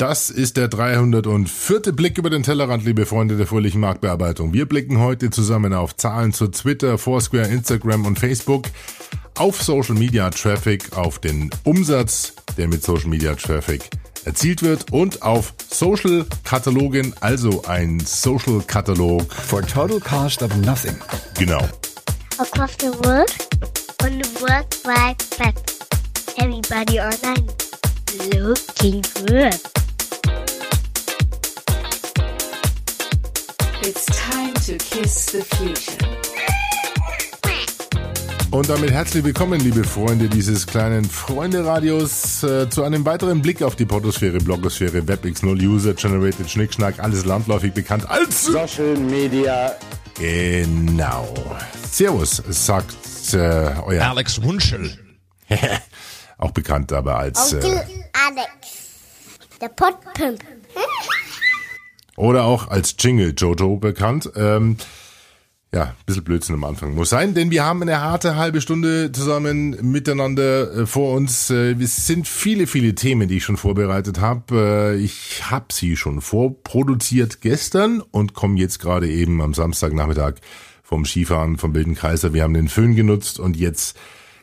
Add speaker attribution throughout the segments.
Speaker 1: Das ist der 304. Blick über den Tellerrand, liebe Freunde der fröhlichen Marktbearbeitung. Wir blicken heute zusammen auf Zahlen zu Twitter, Foursquare, Instagram und Facebook, auf Social Media Traffic, auf den Umsatz, der mit Social Media Traffic erzielt wird und auf Social Katalogen, also ein Social Katalog.
Speaker 2: For total cost of nothing.
Speaker 1: Genau.
Speaker 3: Across the world on the World Wide Web. Everybody online looking good.
Speaker 4: It's time to kiss the future.
Speaker 1: Und damit herzlich willkommen, liebe Freunde dieses kleinen Freunde-Radios, äh, zu einem weiteren Blick auf die Portosphäre, Blogosphäre, WebX0, User-Generated Schnickschnack, alles landläufig bekannt als
Speaker 5: Social Media.
Speaker 1: Genau. Servus, sagt äh, euer
Speaker 6: Alex Wunschel.
Speaker 1: auch bekannt aber als äh,
Speaker 3: Alex. Der Potpimp.
Speaker 1: oder auch als Jingle Jojo bekannt. Ähm, ja, ein bisschen Blödsinn am Anfang muss sein, denn wir haben eine harte halbe Stunde zusammen miteinander äh, vor uns. Äh, es sind viele, viele Themen, die ich schon vorbereitet habe. Äh, ich habe sie schon vorproduziert gestern und komme jetzt gerade eben am Samstagnachmittag vom Skifahren vom Wilden Kaiser. Wir haben den Föhn genutzt und jetzt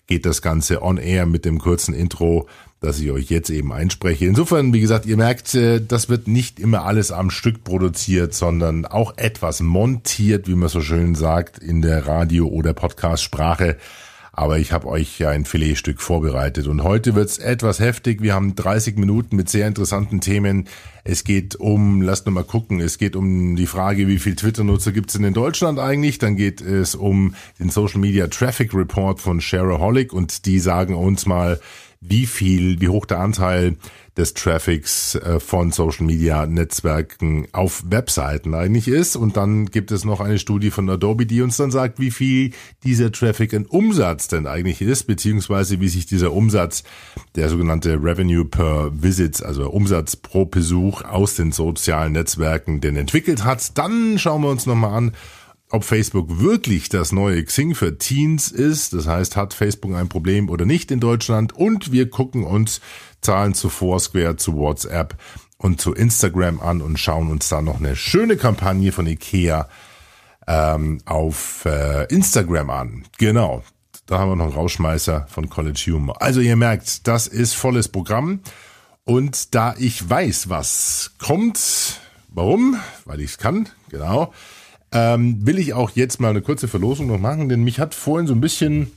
Speaker 1: geht das Ganze on air mit dem kurzen Intro, das ich euch jetzt eben einspreche. Insofern, wie gesagt, ihr merkt, äh, das wird nicht immer alles am Stück produziert, sondern auch etwas montiert, wie man so schön sagt, in der Radio- oder Podcast-Sprache. Aber ich habe euch ja ein Filetstück vorbereitet und heute wird's etwas heftig. Wir haben 30 Minuten mit sehr interessanten Themen. Es geht um, lasst nur mal gucken, es geht um die Frage, wie viel Twitter-Nutzer gibt's denn in Deutschland eigentlich? Dann geht es um den Social Media Traffic Report von Shareaholic und die sagen uns mal, wie viel, wie hoch der Anteil des Traffics äh, von Social Media Netzwerken auf Webseiten eigentlich ist. Und dann gibt es noch eine Studie von Adobe, die uns dann sagt, wie viel dieser Traffic in Umsatz denn eigentlich ist, beziehungsweise wie sich dieser Umsatz, der sogenannte Revenue per Visit, also Umsatz pro Besuch aus den sozialen Netzwerken denn entwickelt hat. Dann schauen wir uns nochmal an, ob Facebook wirklich das neue Xing für Teens ist. Das heißt, hat Facebook ein Problem oder nicht in Deutschland? Und wir gucken uns Zahlen zu Foursquare, zu WhatsApp und zu Instagram an und schauen uns da noch eine schöne Kampagne von Ikea ähm, auf äh, Instagram an. Genau. Da haben wir noch einen Rauschmeißer von College Humor. Also ihr merkt, das ist volles Programm. Und da ich weiß, was kommt, warum? Weil ich es kann, genau ähm, will ich auch jetzt mal eine kurze Verlosung noch machen, denn mich hat vorhin so ein bisschen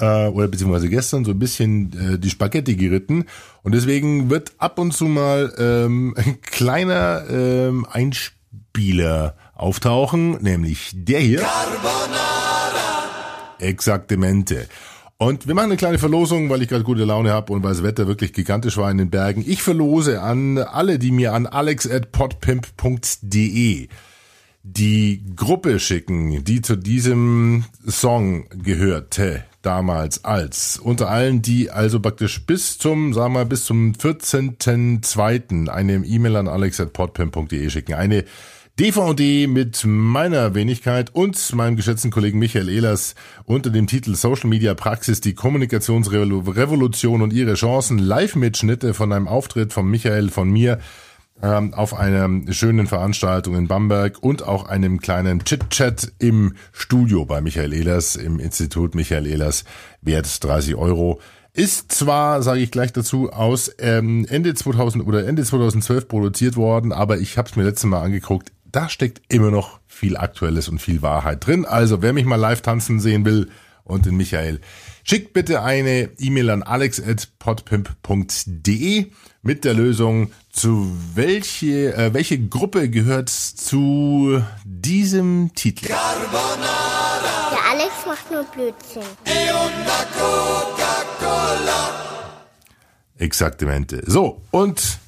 Speaker 1: äh, oder beziehungsweise gestern so ein bisschen äh, die Spaghetti geritten und deswegen wird ab und zu mal ähm, ein kleiner ähm, Einspieler auftauchen, nämlich der hier. Carbonara. Exaktamente. Und wir machen eine kleine Verlosung, weil ich gerade gute Laune habe und weil das Wetter wirklich gigantisch war in den Bergen. Ich verlose an alle, die mir an alex.podpimp.de die Gruppe schicken, die zu diesem Song gehörte damals als unter allen, die also praktisch bis zum, sagen wir mal, bis zum 14.02. eine E-Mail an alex.podpim.de schicken. Eine DVD mit meiner Wenigkeit und meinem geschätzten Kollegen Michael Ehlers unter dem Titel Social Media Praxis, die Kommunikationsrevolution und ihre Chancen, Live-Mitschnitte von einem Auftritt von Michael, von mir, ähm, auf einer schönen Veranstaltung in Bamberg und auch einem kleinen Chit-Chat im Studio bei Michael Ehlers, im Institut Michael Ehlers, wert 30 Euro. Ist zwar, sage ich gleich dazu, aus ähm, Ende 2000 oder Ende 2012 produziert worden, aber ich habe es mir letztes Mal angeguckt. Da steckt immer noch viel Aktuelles und viel Wahrheit drin. Also wer mich mal live tanzen sehen will und den Michael, schickt bitte eine E-Mail an alex@podpimp.de mit der Lösung, zu welche, äh, welche Gruppe gehört zu diesem Titel?
Speaker 3: Der Alex macht nur Blödsinn.
Speaker 1: Exaktamente. So, und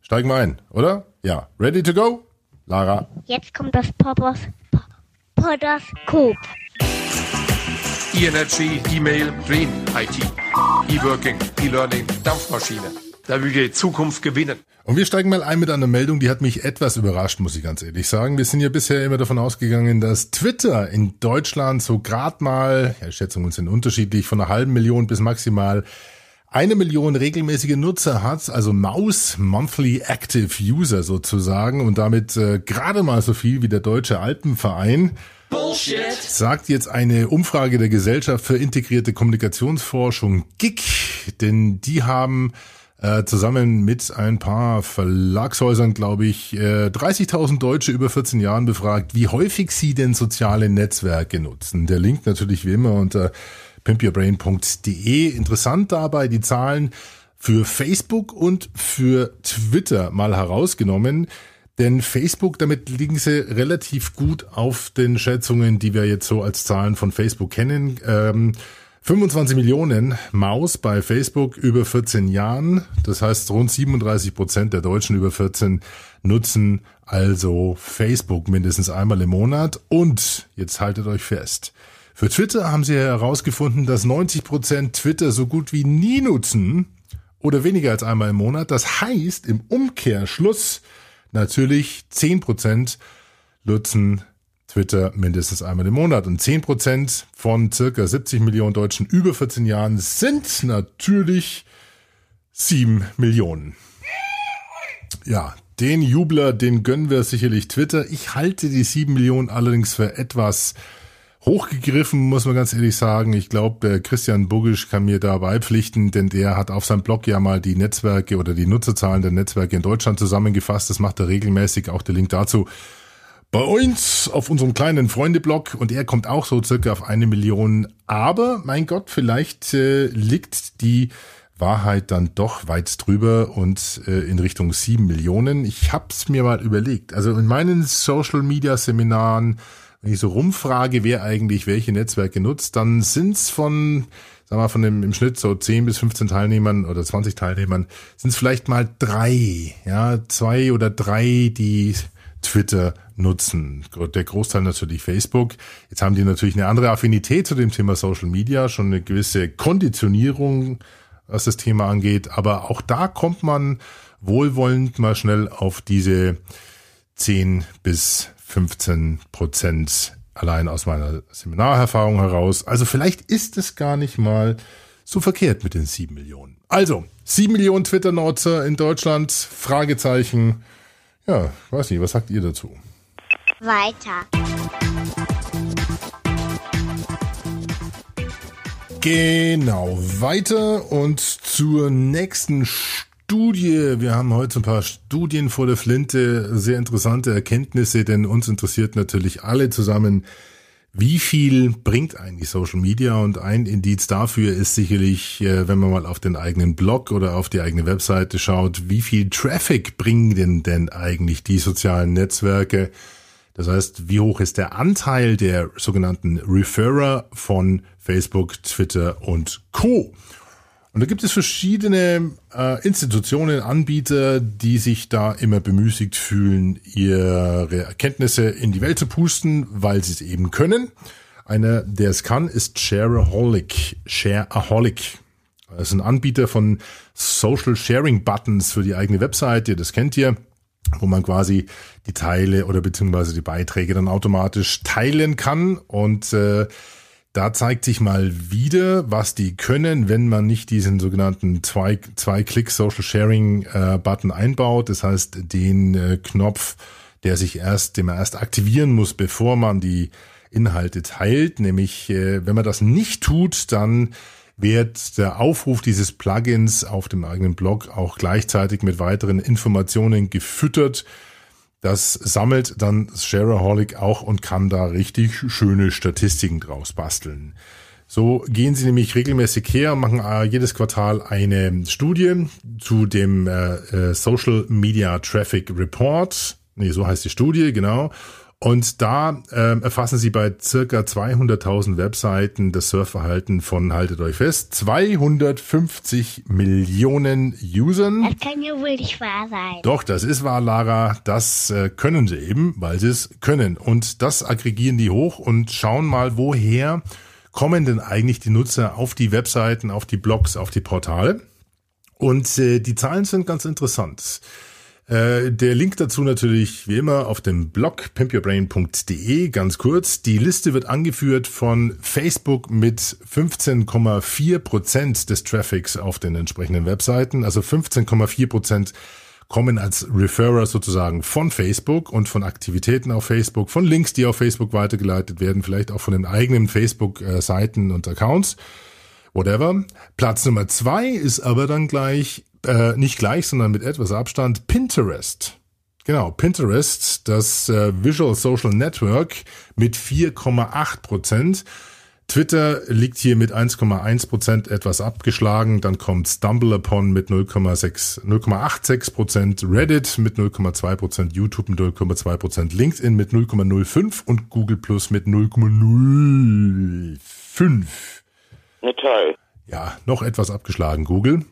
Speaker 1: steigen wir ein, oder? Ja. Ready to go? Lara.
Speaker 3: Jetzt kommt das Poppers Podoskop.
Speaker 7: E-Energy, E-Mail, Green, IT, E-Working, E-Learning, Dampfmaschine. Da will die Zukunft gewinnen.
Speaker 1: Und wir steigen mal ein mit einer Meldung, die hat mich etwas überrascht, muss ich ganz ehrlich sagen. Wir sind ja bisher immer davon ausgegangen, dass Twitter in Deutschland so grad mal, ja, Schätzungen sind unterschiedlich, von einer halben Million bis maximal eine Million regelmäßige Nutzer hat, also Maus Monthly Active User sozusagen und damit äh, gerade mal so viel wie der Deutsche Alpenverein. Bullshit. Sagt jetzt eine Umfrage der Gesellschaft für integrierte Kommunikationsforschung GIG, denn die haben äh, zusammen mit ein paar Verlagshäusern, glaube ich, äh, 30.000 Deutsche über 14 Jahren befragt, wie häufig sie denn soziale Netzwerke nutzen. Der Link natürlich wie immer unter pimpyourbrain.de. Interessant dabei die Zahlen für Facebook und für Twitter mal herausgenommen. Denn Facebook, damit liegen sie relativ gut auf den Schätzungen, die wir jetzt so als Zahlen von Facebook kennen. Ähm, 25 Millionen Maus bei Facebook über 14 Jahren. Das heißt, rund 37 Prozent der Deutschen über 14 nutzen also Facebook mindestens einmal im Monat. Und jetzt haltet euch fest. Für Twitter haben sie herausgefunden, dass 90 Prozent Twitter so gut wie nie nutzen oder weniger als einmal im Monat. Das heißt im Umkehrschluss natürlich 10 Prozent nutzen Twitter mindestens einmal im Monat. Und 10% von circa 70 Millionen Deutschen über 14 Jahren sind natürlich 7 Millionen. Ja, den Jubler, den gönnen wir sicherlich Twitter. Ich halte die 7 Millionen allerdings für etwas hochgegriffen, muss man ganz ehrlich sagen. Ich glaube, Christian Bugisch kann mir da beipflichten, denn der hat auf seinem Blog ja mal die Netzwerke oder die Nutzerzahlen der Netzwerke in Deutschland zusammengefasst. Das macht er regelmäßig. Auch der Link dazu bei uns auf unserem kleinen Freundeblog und er kommt auch so circa auf eine Million. Aber mein Gott, vielleicht äh, liegt die Wahrheit dann doch weit drüber und äh, in Richtung sieben Millionen. Ich hab's mir mal überlegt. Also in meinen Social Media Seminaren, wenn ich so rumfrage, wer eigentlich welche Netzwerke nutzt, dann sind's von sagen wir von dem im Schnitt so 10 bis 15 Teilnehmern oder 20 Teilnehmern, sind es vielleicht mal drei, ja, zwei oder drei, die Twitter nutzen. Der Großteil natürlich Facebook. Jetzt haben die natürlich eine andere Affinität zu dem Thema Social Media, schon eine gewisse Konditionierung, was das Thema angeht. Aber auch da kommt man wohlwollend mal schnell auf diese 10 bis 15 Prozent allein aus meiner Seminarerfahrung heraus. Also vielleicht ist es gar nicht mal so verkehrt mit den 7 Millionen. Also, 7 Millionen Twitter-Nutzer in Deutschland, Fragezeichen. Ja, weiß nicht, was sagt ihr dazu?
Speaker 3: Weiter.
Speaker 1: Genau, weiter und zur nächsten Studie. Wir haben heute ein paar Studien vor der Flinte, sehr interessante Erkenntnisse, denn uns interessiert natürlich alle zusammen, wie viel bringt eigentlich Social Media? Und ein Indiz dafür ist sicherlich, äh, wenn man mal auf den eigenen Blog oder auf die eigene Webseite schaut, wie viel Traffic bringen denn denn eigentlich die sozialen Netzwerke? Das heißt, wie hoch ist der Anteil der sogenannten Referrer von Facebook, Twitter und Co. Und da gibt es verschiedene äh, Institutionen, Anbieter, die sich da immer bemüßigt fühlen, ihre Erkenntnisse in die Welt zu pusten, weil sie es eben können. Einer, der es kann, ist Shareaholic. Shareaholic. Das ist ein Anbieter von Social Sharing Buttons für die eigene Webseite. Das kennt ihr wo man quasi die Teile oder beziehungsweise die Beiträge dann automatisch teilen kann und äh, da zeigt sich mal wieder, was die können, wenn man nicht diesen sogenannten Zwei-Klick Social Sharing äh, einbaut. Das heißt, den äh, Knopf, der sich erst, den man erst aktivieren muss, bevor man die Inhalte teilt. Nämlich, äh, wenn man das nicht tut, dann wird der Aufruf dieses Plugins auf dem eigenen Blog auch gleichzeitig mit weiteren Informationen gefüttert das sammelt dann Shareaholic auch und kann da richtig schöne Statistiken draus basteln. So gehen sie nämlich regelmäßig her, machen äh, jedes Quartal eine Studie zu dem äh, äh Social Media Traffic Report. Nee, so heißt die Studie, genau. Und da äh, erfassen Sie bei circa 200.000 Webseiten das Surfverhalten von, haltet euch fest, 250 Millionen Usern.
Speaker 3: Das kann ja wohl nicht wahr sein.
Speaker 1: Doch, das ist wahr, Lara. Das äh, können sie eben, weil sie es können. Und das aggregieren die hoch und schauen mal, woher kommen denn eigentlich die Nutzer auf die Webseiten, auf die Blogs, auf die Portale. Und äh, die Zahlen sind ganz interessant. Äh, der Link dazu natürlich wie immer auf dem Blog pimpyourbrain.de. Ganz kurz, die Liste wird angeführt von Facebook mit 15,4 Prozent des Traffics auf den entsprechenden Webseiten. Also 15,4 Prozent kommen als Referrer sozusagen von Facebook und von Aktivitäten auf Facebook, von Links, die auf Facebook weitergeleitet werden, vielleicht auch von den eigenen Facebook-Seiten und Accounts. Whatever. Platz Nummer zwei ist aber dann gleich, äh, nicht gleich, sondern mit etwas Abstand, Pinterest. Genau, Pinterest, das äh, Visual Social Network mit 4,8 Prozent. Twitter liegt hier mit 1,1 Prozent etwas abgeschlagen. Dann kommt StumbleUpon mit 0,6, 0,86 Prozent, Reddit mit 0,2 Prozent, YouTube mit 0,2 Prozent, LinkedIn mit 0,05 und Google Plus mit 0,05.
Speaker 5: Na toll.
Speaker 1: Ja, noch etwas abgeschlagen, Google.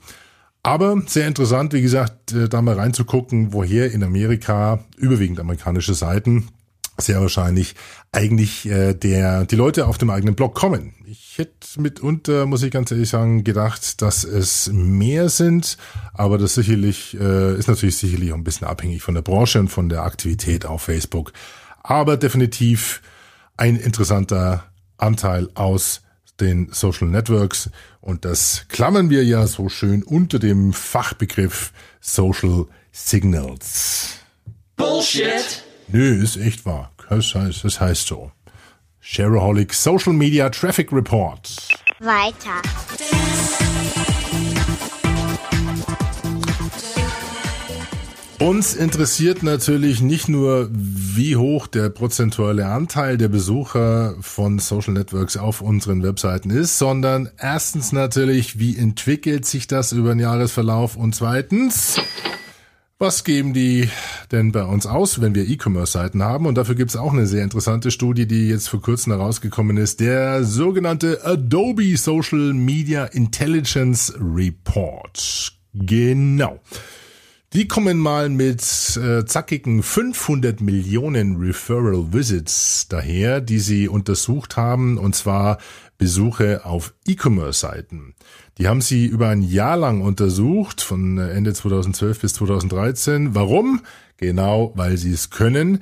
Speaker 1: Aber sehr interessant, wie gesagt, äh, da mal reinzugucken, woher in Amerika, überwiegend amerikanische Seiten, sehr wahrscheinlich eigentlich äh, der die Leute auf dem eigenen Blog kommen. Ich hätte mitunter, muss ich ganz ehrlich sagen, gedacht, dass es mehr sind, aber das sicherlich äh, ist natürlich sicherlich auch ein bisschen abhängig von der Branche und von der Aktivität auf Facebook. Aber definitiv ein interessanter Anteil aus den Social Networks und das klammern wir ja so schön unter dem Fachbegriff Social Signals.
Speaker 4: Bullshit.
Speaker 1: Nö, ist echt wahr. Das heißt, das heißt so. Shareaholic Social Media Traffic Report.
Speaker 3: Weiter.
Speaker 1: Uns interessiert natürlich nicht nur, wie hoch der prozentuale Anteil der Besucher von Social Networks auf unseren Webseiten ist, sondern erstens natürlich, wie entwickelt sich das über den Jahresverlauf und zweitens, was geben die denn bei uns aus, wenn wir E-Commerce-Seiten haben? Und dafür gibt es auch eine sehr interessante Studie, die jetzt vor kurzem herausgekommen ist, der sogenannte Adobe Social Media Intelligence Report. Genau. Die kommen mal mit äh, zackigen 500 Millionen Referral Visits daher, die sie untersucht haben, und zwar Besuche auf E-Commerce-Seiten. Die haben sie über ein Jahr lang untersucht, von Ende 2012 bis 2013. Warum? Genau, weil sie es können.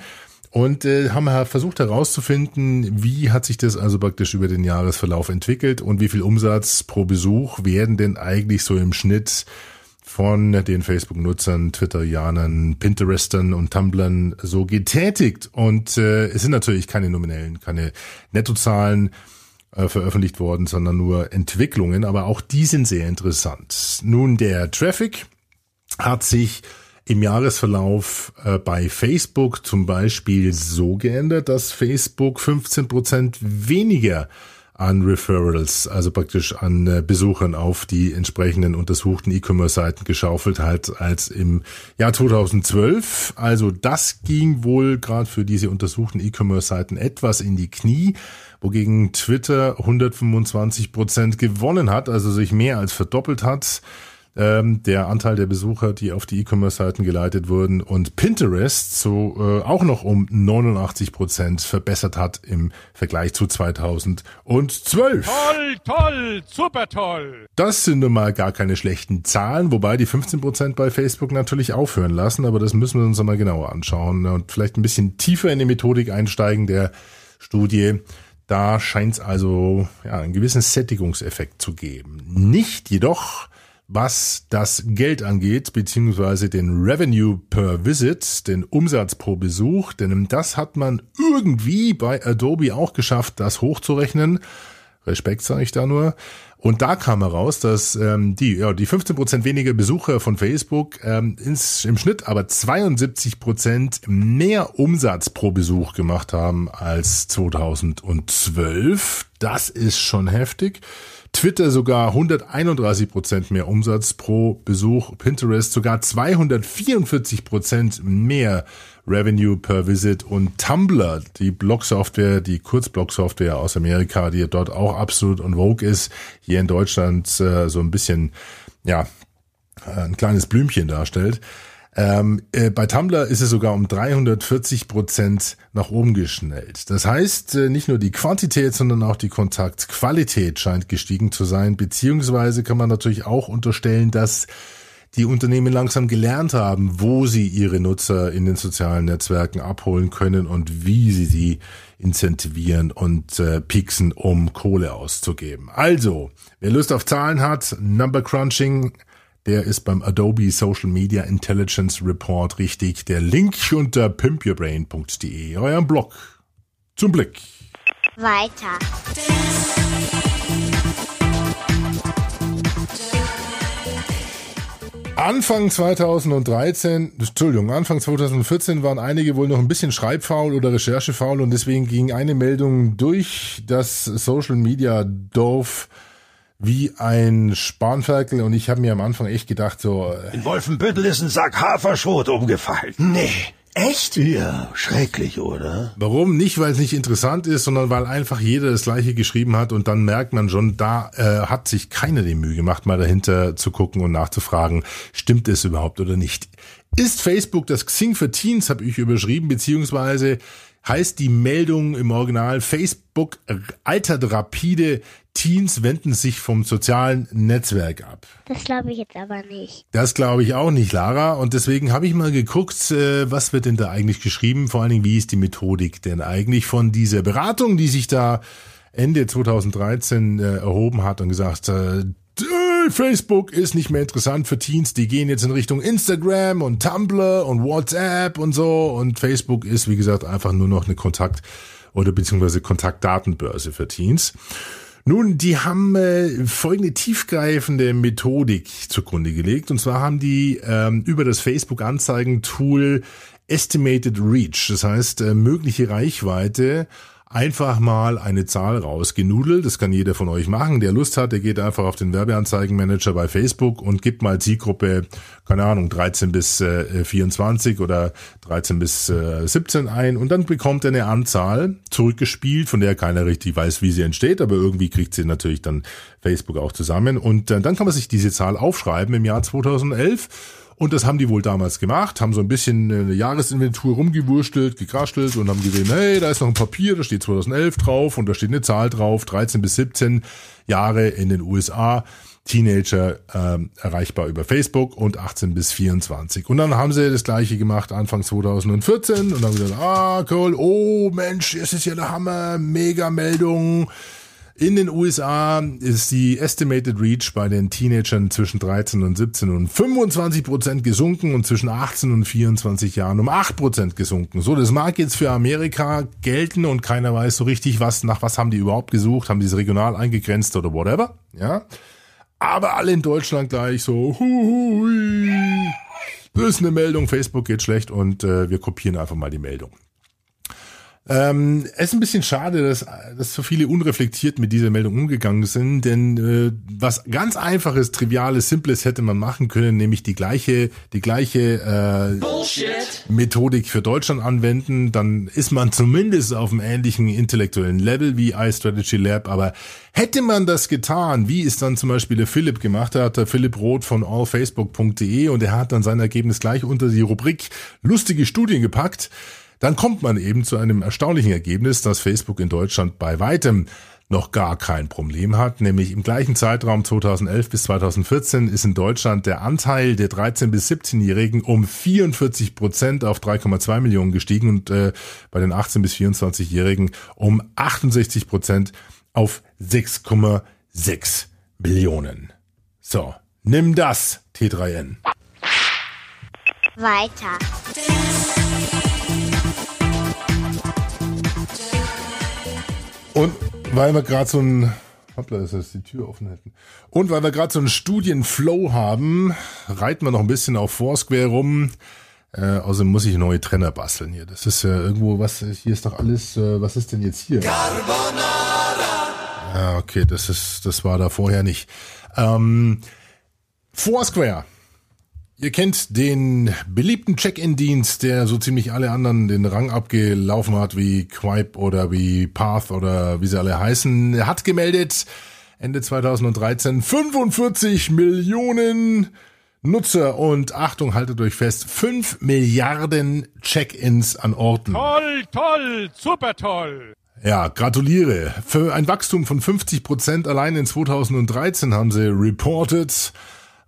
Speaker 1: Und äh, haben versucht herauszufinden, wie hat sich das also praktisch über den Jahresverlauf entwickelt und wie viel Umsatz pro Besuch werden denn eigentlich so im Schnitt von den Facebook-Nutzern, Twitter-Janern, Pinterestern und Tumblern so getätigt. Und äh, es sind natürlich keine nominellen, keine Nettozahlen äh, veröffentlicht worden, sondern nur Entwicklungen. Aber auch die sind sehr interessant. Nun, der Traffic hat sich im Jahresverlauf äh, bei Facebook zum Beispiel so geändert, dass Facebook 15 Prozent weniger an Referrals, also praktisch an äh, Besuchern auf die entsprechenden untersuchten E-Commerce-Seiten geschaufelt hat als im Jahr 2012. Also das ging wohl gerade für diese untersuchten E-Commerce-Seiten etwas in die Knie, wogegen Twitter 125 Prozent gewonnen hat, also sich mehr als verdoppelt hat ähm, der Anteil der Besucher, die auf die E-Commerce-Seiten geleitet wurden und Pinterest so äh, auch noch um 89 Prozent verbessert hat im Vergleich zu 2012.
Speaker 6: Toll, toll, super toll.
Speaker 1: Das sind nun mal gar keine schlechten Zahlen, wobei die 15 Prozent bei Facebook natürlich aufhören lassen, aber das müssen wir uns mal genauer anschauen und vielleicht ein bisschen tiefer in die Methodik einsteigen der Studie. Da scheint es also ja, einen gewissen Sättigungseffekt zu geben. Nicht jedoch was das Geld angeht, beziehungsweise den Revenue per Visit, den Umsatz pro Besuch, denn das hat man irgendwie bei Adobe auch geschafft, das hochzurechnen. Respekt sage ich da nur. Und da kam heraus, dass ähm, die, ja, die 15% weniger Besucher von Facebook ähm, ins, im Schnitt aber 72% mehr Umsatz pro Besuch gemacht haben als 2012. Das ist schon heftig. Twitter sogar 131 Prozent mehr Umsatz pro Besuch, Pinterest sogar 244 Prozent mehr Revenue per Visit und Tumblr, die Blogsoftware, die Kurzblogsoftware aus Amerika, die dort auch absolut on vogue ist, hier in Deutschland äh, so ein bisschen, ja, ein kleines Blümchen darstellt. Ähm, äh, bei Tumblr ist es sogar um 340 Prozent nach oben geschnellt. Das heißt, äh, nicht nur die Quantität, sondern auch die Kontaktqualität scheint gestiegen zu sein, beziehungsweise kann man natürlich auch unterstellen, dass die Unternehmen langsam gelernt haben, wo sie ihre Nutzer in den sozialen Netzwerken abholen können und wie sie sie incentivieren und äh, pieksen, um Kohle auszugeben. Also, wer Lust auf Zahlen hat, Number Crunching, der ist beim Adobe Social Media Intelligence Report richtig. Der Link unter pimpyourbrain.de, eurem Blog. Zum Blick.
Speaker 3: Weiter.
Speaker 1: Anfang 2013, Entschuldigung, Anfang 2014 waren einige wohl noch ein bisschen schreibfaul oder recherchefaul und deswegen ging eine Meldung durch das Social Media Dorf wie ein Spanferkel und ich habe mir am Anfang echt gedacht so, äh,
Speaker 8: In Wolfenbüttel ist ein Sack Haferschrot umgefallen. Nee. Echt? Ja, schrecklich, oder?
Speaker 1: Warum? Nicht, weil es nicht interessant ist, sondern weil einfach jeder das gleiche geschrieben hat und dann merkt man schon, da äh, hat sich keiner die Mühe gemacht, mal dahinter zu gucken und nachzufragen, stimmt es überhaupt oder nicht. Ist Facebook das Xing für Teens, habe ich überschrieben, beziehungsweise heißt die Meldung im Original Facebook altert rapide, Teens wenden sich vom sozialen Netzwerk ab.
Speaker 3: Das glaube ich jetzt aber nicht.
Speaker 1: Das glaube ich auch nicht, Lara. Und deswegen habe ich mal geguckt, äh, was wird denn da eigentlich geschrieben? Vor allen Dingen, wie ist die Methodik denn eigentlich von dieser Beratung, die sich da Ende 2013 äh, erhoben hat und gesagt, äh, äh, Facebook ist nicht mehr interessant für Teens, die gehen jetzt in Richtung Instagram und Tumblr und WhatsApp und so und Facebook ist, wie gesagt, einfach nur noch eine Kontakt- oder beziehungsweise Kontaktdatenbörse für Teens. Nun, die haben äh, folgende tiefgreifende Methodik zugrunde gelegt. Und zwar haben die ähm, über das Facebook-Anzeigen-Tool Estimated Reach, das heißt äh, mögliche Reichweite, einfach mal eine Zahl rausgenudelt. Das kann jeder von euch machen, der Lust hat. Der geht einfach auf den Werbeanzeigenmanager bei Facebook und gibt mal Zielgruppe, keine Ahnung, 13 bis äh, 24 oder 13 bis äh, 17 ein und dann bekommt er eine Anzahl zurückgespielt, von der keiner richtig weiß, wie sie entsteht, aber irgendwie kriegt sie natürlich dann Facebook auch zusammen und äh, dann kann man sich diese Zahl aufschreiben im Jahr 2011 und das haben die wohl damals gemacht, haben so ein bisschen eine Jahresinventur rumgewurstelt, gekraschelt und haben gesehen, hey, da ist noch ein Papier, da steht 2011 drauf und da steht eine Zahl drauf, 13 bis 17 Jahre in den USA. Teenager ähm, erreichbar über Facebook und 18 bis 24. Und dann haben sie das gleiche gemacht Anfang 2014 und dann gesagt, ah cool, oh Mensch, es ist ja der Hammer, mega Meldung. In den USA ist die Estimated Reach bei den Teenagern zwischen 13 und 17 und 25 Prozent gesunken und zwischen 18 und 24 Jahren um 8 Prozent gesunken. So, das mag jetzt für Amerika gelten und keiner weiß so richtig, was, nach was haben die überhaupt gesucht, haben die es regional eingegrenzt oder whatever, ja. Aber alle in Deutschland gleich so, hui, das ist eine Meldung, Facebook geht schlecht und äh, wir kopieren einfach mal die Meldung. Ähm, es ist ein bisschen schade, dass, dass so viele unreflektiert mit dieser Meldung umgegangen sind, denn äh, was ganz einfaches, triviales, simples hätte man machen können, nämlich die gleiche, die gleiche äh, Methodik für Deutschland anwenden, dann ist man zumindest auf einem ähnlichen intellektuellen Level wie iStrategy Lab, aber hätte man das getan, wie es dann zum Beispiel der Philipp gemacht hat, der Philipp Roth von allfacebook.de und er hat dann sein Ergebnis gleich unter die Rubrik lustige Studien gepackt, dann kommt man eben zu einem erstaunlichen Ergebnis, dass Facebook in Deutschland bei weitem noch gar kein Problem hat, nämlich im gleichen Zeitraum 2011 bis 2014 ist in Deutschland der Anteil der 13 bis 17-Jährigen um 44 Prozent auf 3,2 Millionen gestiegen und äh, bei den 18 bis 24-Jährigen um 68 Prozent auf 6,6 Millionen. So, nimm das, T3N.
Speaker 3: Weiter.
Speaker 1: Weil wir gerade so ein Hoppla, dass wir die Tür offen hätten. Und weil wir gerade so einen Studienflow haben, reiten wir noch ein bisschen auf Foursquare rum. Äh, außerdem muss ich neue Trenner basteln hier. Das ist ja irgendwo, was, hier ist doch alles, äh, was ist denn jetzt hier? Carbonara! Ja, okay, das ist, das war da vorher nicht. Ähm, Foursquare. Ihr kennt den beliebten Check-in-Dienst, der so ziemlich alle anderen den Rang abgelaufen hat, wie Quipe oder wie Path oder wie sie alle heißen. Er hat gemeldet, Ende 2013, 45 Millionen Nutzer und Achtung, haltet euch fest, 5 Milliarden Check-ins an Orten.
Speaker 6: Toll, toll, super toll.
Speaker 1: Ja, gratuliere. Für ein Wachstum von 50 Prozent allein in 2013 haben sie reported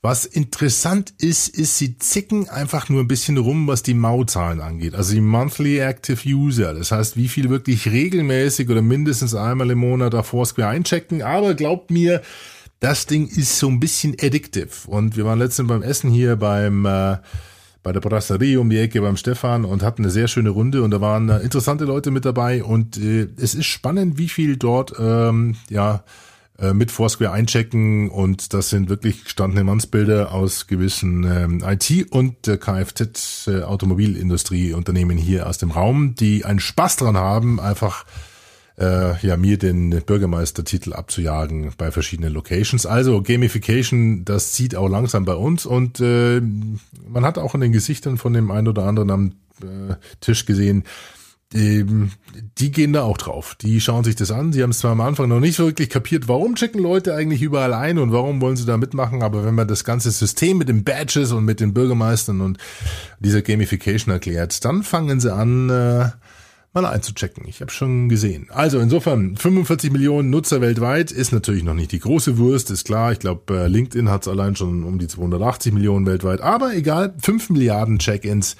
Speaker 1: Was interessant ist, ist, sie zicken einfach nur ein bisschen rum, was die Mauzahlen angeht. Also die Monthly Active User. Das heißt, wie viel wirklich regelmäßig oder mindestens einmal im Monat auf Foursquare einchecken. Aber glaubt mir, das Ding ist so ein bisschen addictive. Und wir waren letztens beim Essen hier beim, äh, bei der Brasserie um die Ecke beim Stefan und hatten eine sehr schöne Runde und da waren äh, interessante Leute mit dabei und äh, es ist spannend, wie viel dort ähm, ja äh, mit Foursquare einchecken und das sind wirklich gestandene Mannsbilder aus gewissen ähm, IT- und äh, Kfz-Automobilindustrie-Unternehmen hier aus dem Raum, die einen Spaß dran haben, einfach äh, ja mir den Bürgermeistertitel abzujagen bei verschiedenen Locations. Also Gamification, das zieht auch langsam bei uns und äh, man hat auch in den Gesichtern von dem einen oder anderen am äh, Tisch gesehen, die gehen da auch drauf. Die schauen sich das an. Sie haben es zwar am Anfang noch nicht wirklich kapiert, warum checken Leute eigentlich überall ein und warum wollen sie da mitmachen, aber wenn man das ganze System mit den Badges und mit den Bürgermeistern und dieser Gamification erklärt, dann fangen sie an, äh, mal einzuchecken. Ich habe schon gesehen. Also insofern 45 Millionen Nutzer weltweit ist natürlich noch nicht die große Wurst, ist klar. Ich glaube, äh, LinkedIn hat es allein schon um die 280 Millionen weltweit. Aber egal, 5 Milliarden Check-ins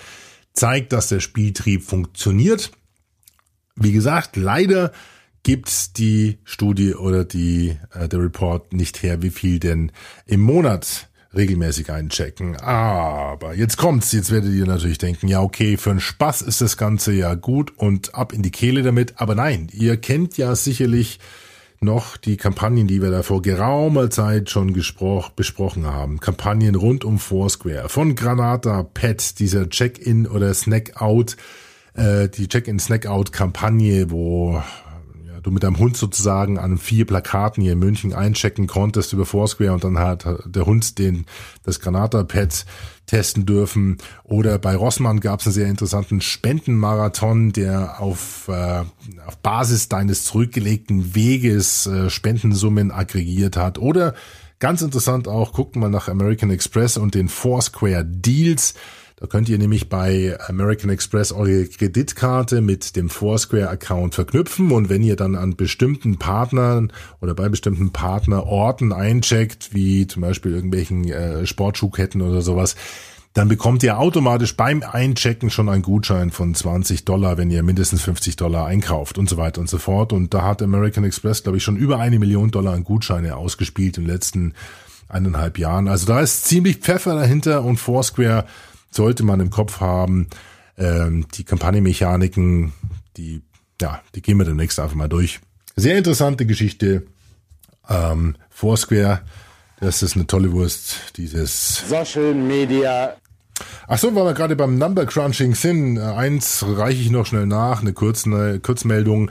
Speaker 1: zeigt, dass der Spieltrieb funktioniert. Wie gesagt, leider gibt die Studie oder die äh, der Report nicht her, wie viel denn im Monat regelmäßig einchecken. Aber jetzt kommt's, jetzt werdet ihr natürlich denken, ja okay, für einen Spaß ist das Ganze ja gut und ab in die Kehle damit. Aber nein, ihr kennt ja sicherlich noch die Kampagnen, die wir da vor geraumer Zeit schon besprochen haben. Kampagnen rund um Foursquare. Von Granata, Pet, dieser Check-in oder Snack-out, äh, die Check-in-Snack-out-Kampagne, wo du mit deinem Hund sozusagen an vier Plakaten hier in München einchecken konntest über Foursquare und dann hat der Hund den das Granata-Pad testen dürfen. Oder bei Rossmann gab es einen sehr interessanten Spendenmarathon, der auf, äh, auf Basis deines zurückgelegten Weges äh, Spendensummen aggregiert hat. Oder ganz interessant auch, guckt mal nach American Express und den Foursquare Deals. Da könnt ihr nämlich bei American Express eure Kreditkarte mit dem Foursquare-Account verknüpfen und wenn ihr dann an bestimmten Partnern oder bei bestimmten Partnerorten eincheckt, wie zum Beispiel irgendwelchen äh, Sportschuhketten oder sowas, dann bekommt ihr automatisch beim Einchecken schon einen Gutschein von 20 Dollar, wenn ihr mindestens 50 Dollar einkauft und so weiter und so fort. Und da hat American Express, glaube ich, schon über eine Million Dollar an Gutscheine ausgespielt in den letzten eineinhalb Jahren. Also da ist ziemlich Pfeffer dahinter und Foursquare sollte man im Kopf haben. Ähm, die Kampagnenmechaniken, die, ja, die gehen wir demnächst einfach mal durch. Sehr interessante Geschichte. Ähm, Foursquare, das ist eine tolle Wurst, dieses
Speaker 9: Social Media.
Speaker 1: Ach so, weil wir gerade beim Number Crunching sind. Eins reiche ich noch schnell nach, eine kurze Kurzmeldung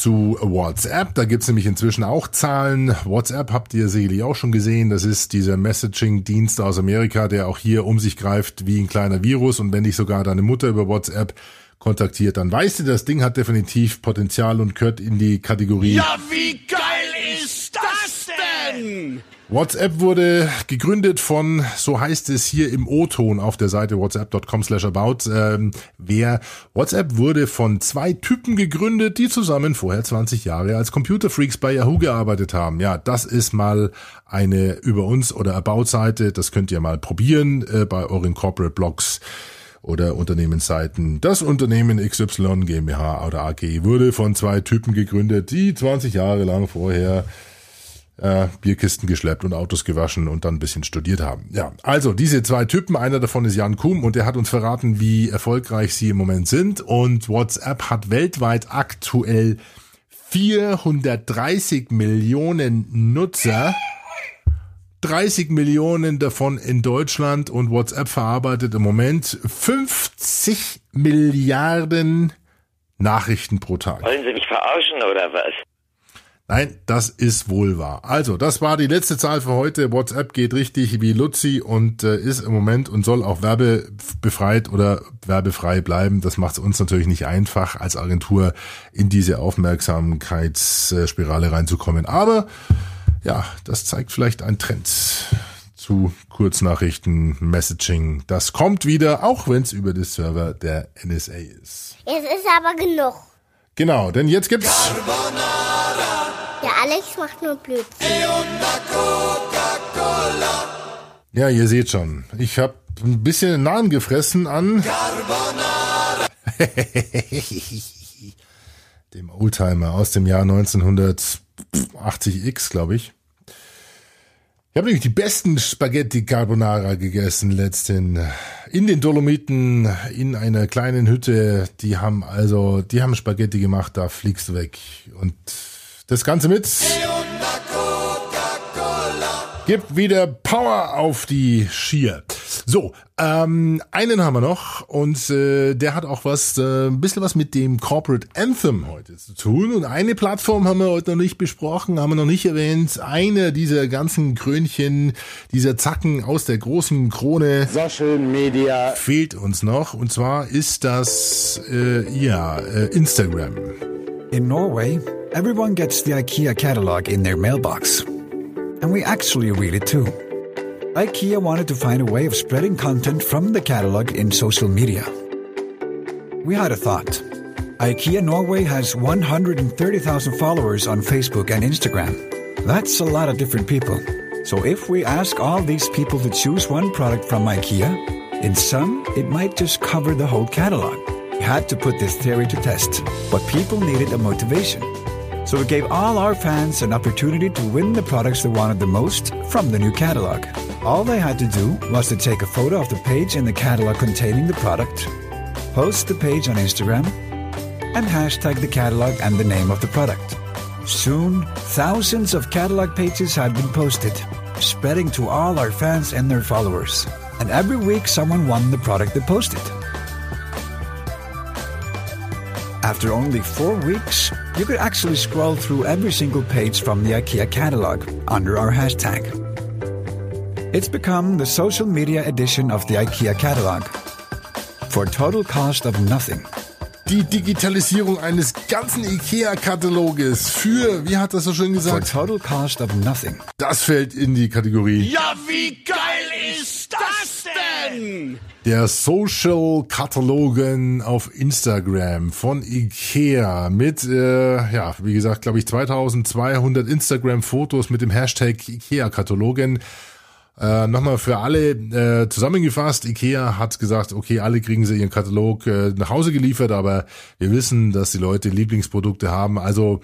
Speaker 1: zu WhatsApp. Da gibt's nämlich inzwischen auch Zahlen. WhatsApp habt ihr sicherlich auch schon gesehen. Das ist dieser Messaging-Dienst aus Amerika, der auch hier um sich greift wie ein kleiner Virus. Und wenn dich sogar deine Mutter über WhatsApp kontaktiert, dann weißt du, das Ding hat definitiv Potenzial und gehört in die Kategorie.
Speaker 10: Ja, wie geil ist das denn?
Speaker 1: WhatsApp wurde gegründet von, so heißt es hier im O-Ton auf der Seite whatsapp.com slash about. Ähm, wer WhatsApp wurde von zwei Typen gegründet, die zusammen vorher 20 Jahre als Computerfreaks bei Yahoo gearbeitet haben. Ja, das ist mal eine über uns oder About-Seite. Das könnt ihr mal probieren äh, bei euren Corporate Blogs oder Unternehmensseiten. Das Unternehmen XY GmbH oder AG wurde von zwei Typen gegründet, die 20 Jahre lang vorher äh, Bierkisten geschleppt und Autos gewaschen und dann ein bisschen studiert haben. Ja, also diese zwei Typen, einer davon ist Jan Kuhm und der hat uns verraten, wie erfolgreich sie im Moment sind und WhatsApp hat weltweit aktuell 430 Millionen Nutzer. 30 Millionen davon in Deutschland und WhatsApp verarbeitet im Moment 50 Milliarden Nachrichten pro Tag.
Speaker 5: Wollen Sie mich verarschen oder was?
Speaker 1: Nein, das ist wohl wahr. Also, das war die letzte Zahl für heute. WhatsApp geht richtig wie Luzi und äh, ist im Moment und soll auch werbebefreit oder werbefrei bleiben. Das macht es uns natürlich nicht einfach, als Agentur in diese Aufmerksamkeitsspirale reinzukommen. Aber ja, das zeigt vielleicht einen Trend zu Kurznachrichten, Messaging. Das kommt wieder, auch wenn es über die Server der NSA ist.
Speaker 3: Jetzt ist aber genug.
Speaker 1: Genau, denn jetzt gibt's.
Speaker 3: Der Alex macht nur Blödsinn.
Speaker 1: Ja, ihr seht schon. Ich habe ein bisschen Nahen gefressen an dem Oldtimer aus dem Jahr 1980X, glaube ich. Ich habe nämlich die besten Spaghetti Carbonara gegessen letzten in den Dolomiten in einer kleinen Hütte. Die haben also, die haben Spaghetti gemacht, da fliegst du weg. Und das Ganze mit gibt wieder Power auf die Skier. So, ähm, einen haben wir noch und äh, der hat auch was, äh, ein bisschen was mit dem Corporate Anthem heute zu tun. Und eine Plattform haben wir heute noch nicht besprochen, haben wir noch nicht erwähnt. Eine dieser ganzen Krönchen, dieser Zacken aus der großen Krone
Speaker 9: Social Media
Speaker 1: fehlt uns noch. Und zwar ist das äh, ja äh, Instagram.
Speaker 2: In Norway, everyone gets the IKEA catalog in their mailbox. And we actually read it too. IKEA wanted to find a way of spreading content from the catalog in social media. We had a thought. IKEA Norway has 130,000 followers on Facebook and Instagram. That's a lot of different people. So if we ask all these people to choose one product from IKEA, in some, it might just cover the whole catalog. We had to put this theory to test, but people needed a motivation. So we gave all our fans an opportunity to win the products they wanted the most from the new catalog. All they had to do was to take a photo of the page in the catalog containing the product, post the page on Instagram, and hashtag the catalog and the name of the product. Soon, thousands of catalog pages had been posted, spreading to all our fans and their followers. And every week, someone won the product they posted. After only four weeks, you could actually scroll through every single page from the IKEA catalog under our hashtag. It's become the social media edition of the IKEA catalog. For total cost of nothing.
Speaker 1: Die Digitalisierung eines ganzen IKEA-Kataloges für, wie hat das so schön
Speaker 2: gesagt? For
Speaker 1: gesagt?
Speaker 2: total cost of nothing.
Speaker 1: Das fällt in die Kategorie
Speaker 10: Ja, wie geil ist das denn?
Speaker 1: Der Social Katalogen auf Instagram von IKEA mit, äh, ja, wie gesagt, glaube ich, 2200 Instagram-Fotos mit dem Hashtag IKEA-Katalogen. Äh, Nochmal für alle äh, zusammengefasst, IKEA hat gesagt, okay, alle kriegen sie ihren Katalog äh, nach Hause geliefert, aber wir wissen, dass die Leute Lieblingsprodukte haben. Also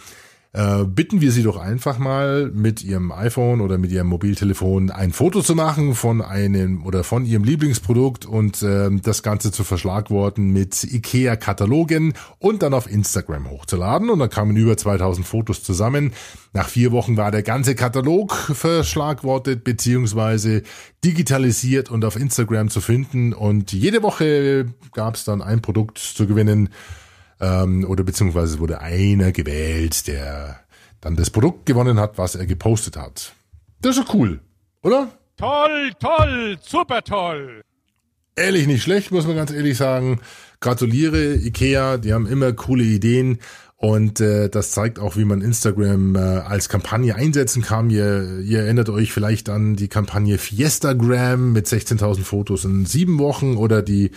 Speaker 1: äh, bitten wir Sie doch einfach mal mit Ihrem iPhone oder mit Ihrem Mobiltelefon ein Foto zu machen von einem oder von Ihrem Lieblingsprodukt und ähm, das Ganze zu verschlagworten mit IKEA-Katalogen und dann auf Instagram hochzuladen. Und dann kamen über 2000 Fotos zusammen. Nach vier Wochen war der ganze Katalog verschlagwortet beziehungsweise digitalisiert und auf Instagram zu finden. Und jede Woche gab es dann ein Produkt zu gewinnen ähm, oder beziehungsweise wurde einer gewählt, der dann das Produkt gewonnen hat, was er gepostet hat. Das ist doch cool, oder?
Speaker 6: Toll, toll, super toll.
Speaker 1: Ehrlich nicht schlecht, muss man ganz ehrlich sagen. Gratuliere Ikea, die haben immer coole Ideen und äh, das zeigt auch, wie man Instagram äh, als Kampagne einsetzen kann. Ihr, ihr erinnert euch vielleicht an die Kampagne Fiestagram mit 16.000 Fotos in sieben Wochen oder die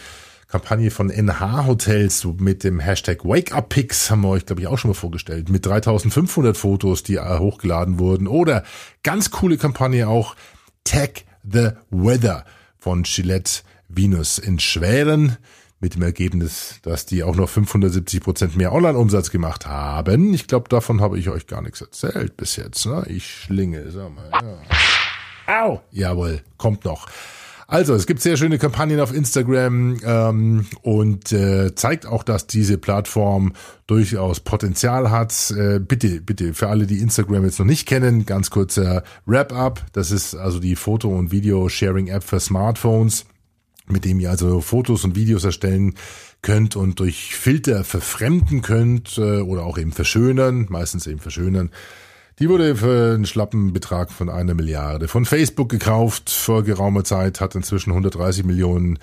Speaker 1: Kampagne von NH Hotels mit dem Hashtag WakeUpPics haben wir euch, glaube ich, auch schon mal vorgestellt, mit 3500 Fotos, die äh, hochgeladen wurden. Oder ganz coole Kampagne auch Tag the Weather von Gillette Venus in Schweren mit dem Ergebnis, dass die auch noch 570 Prozent mehr Online-Umsatz gemacht haben. Ich glaube, davon habe ich euch gar nichts erzählt bis jetzt. Ne? Ich schlinge, sag mal. Ja. Au! Jawohl, kommt noch. Also, es gibt sehr schöne Kampagnen auf Instagram ähm, und äh, zeigt auch, dass diese Plattform durchaus Potenzial hat. Äh, bitte, bitte, für alle, die Instagram jetzt noch nicht kennen, ganz kurzer Wrap-up. Das ist also die Foto- und Video-Sharing-App für Smartphones, mit dem ihr also Fotos und Videos erstellen könnt und durch Filter verfremden könnt äh, oder auch eben verschönern, meistens eben verschönern. Die wurde für einen schlappen Betrag von einer Milliarde von Facebook gekauft vor geraumer Zeit, hat inzwischen 130 Millionen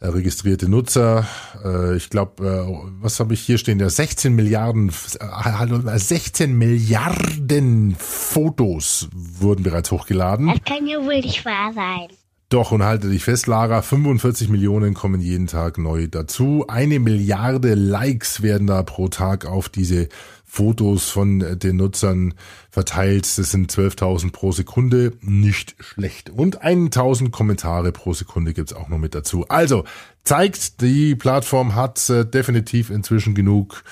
Speaker 1: äh, registrierte Nutzer. Äh, ich glaube, äh, was habe ich hier stehen? Ja, 16 Milliarden, äh, hallo, 16 Milliarden Fotos wurden bereits hochgeladen.
Speaker 3: Das kann ja wohl nicht wahr sein.
Speaker 1: Doch, und halte dich fest, Lara, 45 Millionen kommen jeden Tag neu dazu. Eine Milliarde Likes werden da pro Tag auf diese Fotos von äh, den Nutzern verteilt. Das sind 12.000 pro Sekunde. Nicht schlecht. Und 1.000 Kommentare pro Sekunde gibt's auch noch mit dazu. Also, zeigt, die Plattform hat äh, definitiv inzwischen genug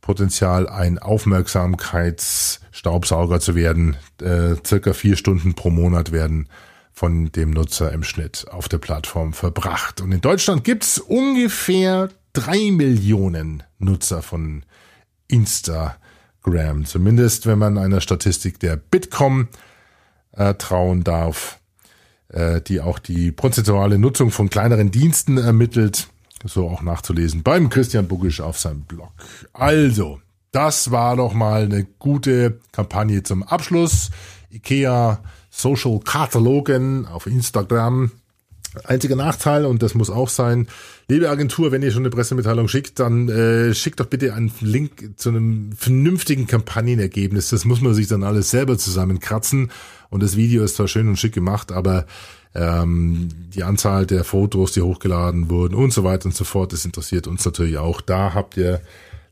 Speaker 1: Potenzial, ein Aufmerksamkeitsstaubsauger zu werden. Äh, circa vier Stunden pro Monat werden von dem Nutzer im Schnitt auf der Plattform verbracht. Und in Deutschland gibt's ungefähr drei Millionen Nutzer von Instagram. Zumindest wenn man einer Statistik der Bitkom äh, trauen darf, äh, die auch die prozentuale Nutzung von kleineren Diensten ermittelt. So auch nachzulesen beim Christian Bugisch auf seinem Blog. Also, das war doch mal eine gute Kampagne zum Abschluss. IKEA Social Katalogen auf Instagram. Einziger Nachteil, und das muss auch sein, liebe Agentur, wenn ihr schon eine Pressemitteilung schickt, dann äh, schickt doch bitte einen Link zu einem vernünftigen Kampagnenergebnis. Das muss man sich dann alles selber zusammenkratzen. Und das Video ist zwar schön und schick gemacht, aber ähm, die Anzahl der Fotos, die hochgeladen wurden und so weiter und so fort, das interessiert uns natürlich auch. Da habt ihr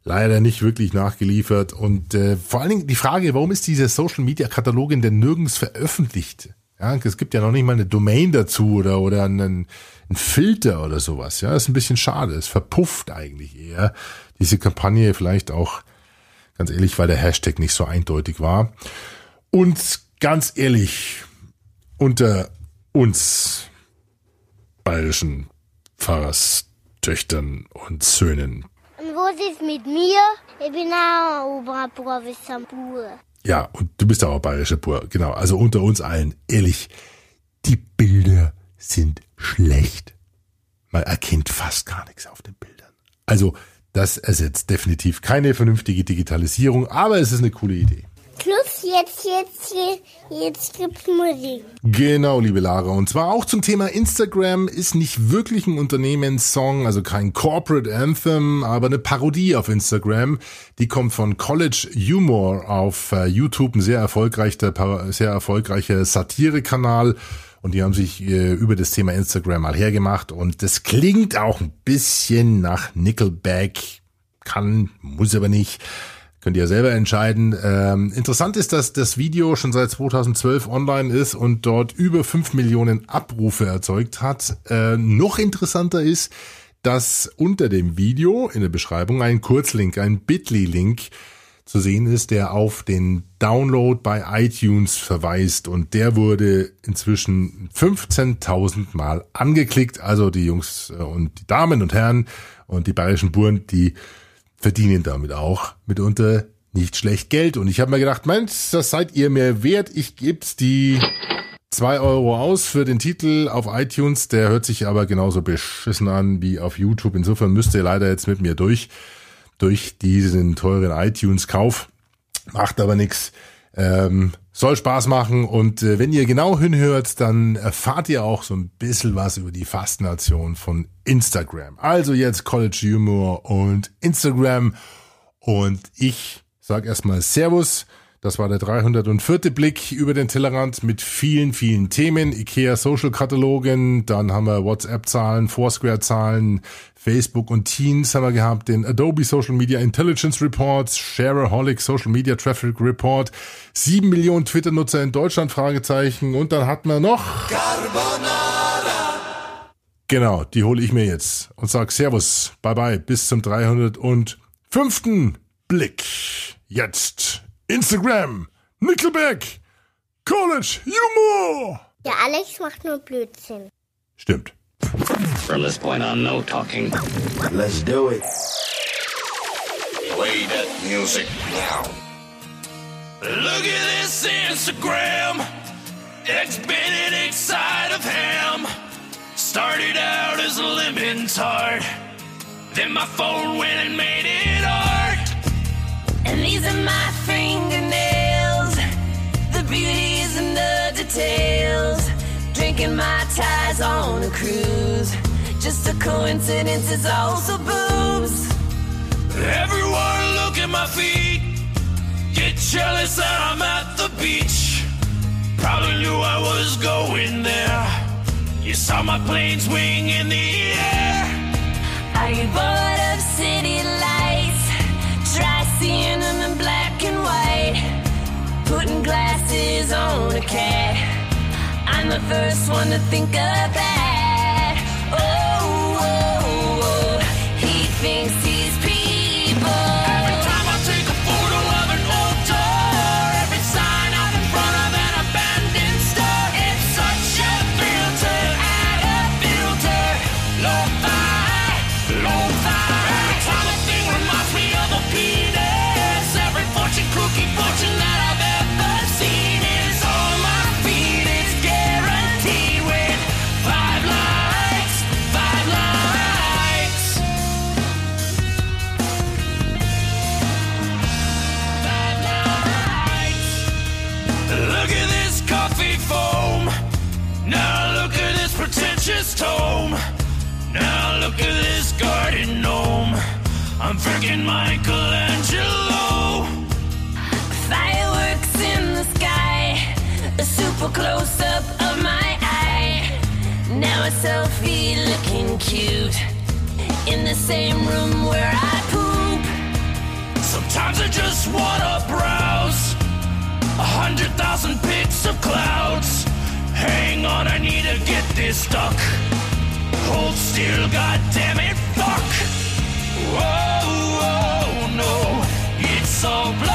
Speaker 1: leider nicht wirklich nachgeliefert. Und äh, vor allen Dingen die Frage, warum ist diese Social Media Katalogin denn nirgends veröffentlicht? Ja, es gibt ja noch nicht mal eine Domain dazu oder, oder einen, einen Filter oder sowas. Ja, das ist ein bisschen schade. Es verpufft eigentlich eher diese Kampagne vielleicht auch, ganz ehrlich, weil der Hashtag nicht so eindeutig war. Und ganz ehrlich, unter uns bayerischen Pfarrerstöchtern und Söhnen
Speaker 3: Und was ist mit mir? Ich bin auch Oberprofessor pur.
Speaker 1: Ja, und du bist auch bayerischer Pur. Genau. Also unter uns allen. Ehrlich, die Bilder sind schlecht. Man erkennt fast gar nichts auf den Bildern. Also, das ersetzt definitiv keine vernünftige Digitalisierung, aber es ist eine coole Idee.
Speaker 3: Jetzt, jetzt, jetzt gibt's Musik.
Speaker 1: Genau, liebe Lara. Und zwar auch zum Thema Instagram ist nicht wirklich ein Unternehmenssong, also kein Corporate Anthem, aber eine Parodie auf Instagram. Die kommt von College Humor auf äh, YouTube, ein sehr erfolgreicher, sehr erfolgreicher Satirekanal. Und die haben sich äh, über das Thema Instagram mal hergemacht. Und das klingt auch ein bisschen nach Nickelback. Kann, muss aber nicht. Könnt ihr selber entscheiden. Ähm, interessant ist, dass das Video schon seit 2012 online ist und dort über 5 Millionen Abrufe erzeugt hat. Äh, noch interessanter ist, dass unter dem Video in der Beschreibung ein Kurzlink, ein Bitly-Link zu sehen ist, der auf den Download bei iTunes verweist und der wurde inzwischen 15.000 Mal angeklickt. Also die Jungs und die Damen und Herren und die bayerischen Buren, die verdienen damit auch mitunter nicht schlecht Geld. Und ich habe mir gedacht, Mensch, das seid ihr mir wert. Ich geb's die zwei Euro aus für den Titel auf iTunes. Der hört sich aber genauso beschissen an wie auf YouTube. Insofern müsst ihr leider jetzt mit mir durch, durch diesen teuren iTunes-Kauf. Macht aber nix. Ähm, soll Spaß machen und äh, wenn ihr genau hinhört, dann erfahrt ihr auch so ein bisschen was über die Faszination von Instagram. Also jetzt College Humor und Instagram und ich sag erstmal Servus. Das war der 304. Blick über den Tellerrand mit vielen, vielen Themen. IKEA Social Katalogen, dann haben wir WhatsApp-Zahlen, Foursquare-Zahlen, Facebook und Teens haben wir gehabt, den Adobe Social Media Intelligence Report, Shareaholic Social Media Traffic Report, sieben Millionen Twitter-Nutzer in Deutschland, Fragezeichen. Und dann hatten wir noch... Carbonara! Genau, die hole ich mir jetzt und sag Servus, bye bye, bis zum 305. Blick. Jetzt Instagram, Nickelback, College, Humor.
Speaker 3: Der Alex macht nur Blödsinn.
Speaker 1: Stimmt.
Speaker 10: From this point on, no talking.
Speaker 8: Let's do it.
Speaker 10: Play that music now. Look at this Instagram. Ex Benedict side of ham. Started out as a lemon tart. Then my phone went and made it art. And these are my fingernails. The beauties and the details. Drinking my ties on a cruise. Just a coincidence, it's also boobs. Everyone look at my feet. Get jealous that I'm at the beach. Probably knew I was going there. You saw my planes wing in the air.
Speaker 9: Are you bored of city I'm the first one to think of that.
Speaker 10: I'm Michelangelo.
Speaker 9: Fireworks in the sky, a super close up of my eye. Now a selfie looking cute in the same room where I poop.
Speaker 10: Sometimes I just wanna browse. A hundred thousand pics of clouds. Hang on, I need to get this stuck. Hold still, goddammit so blind.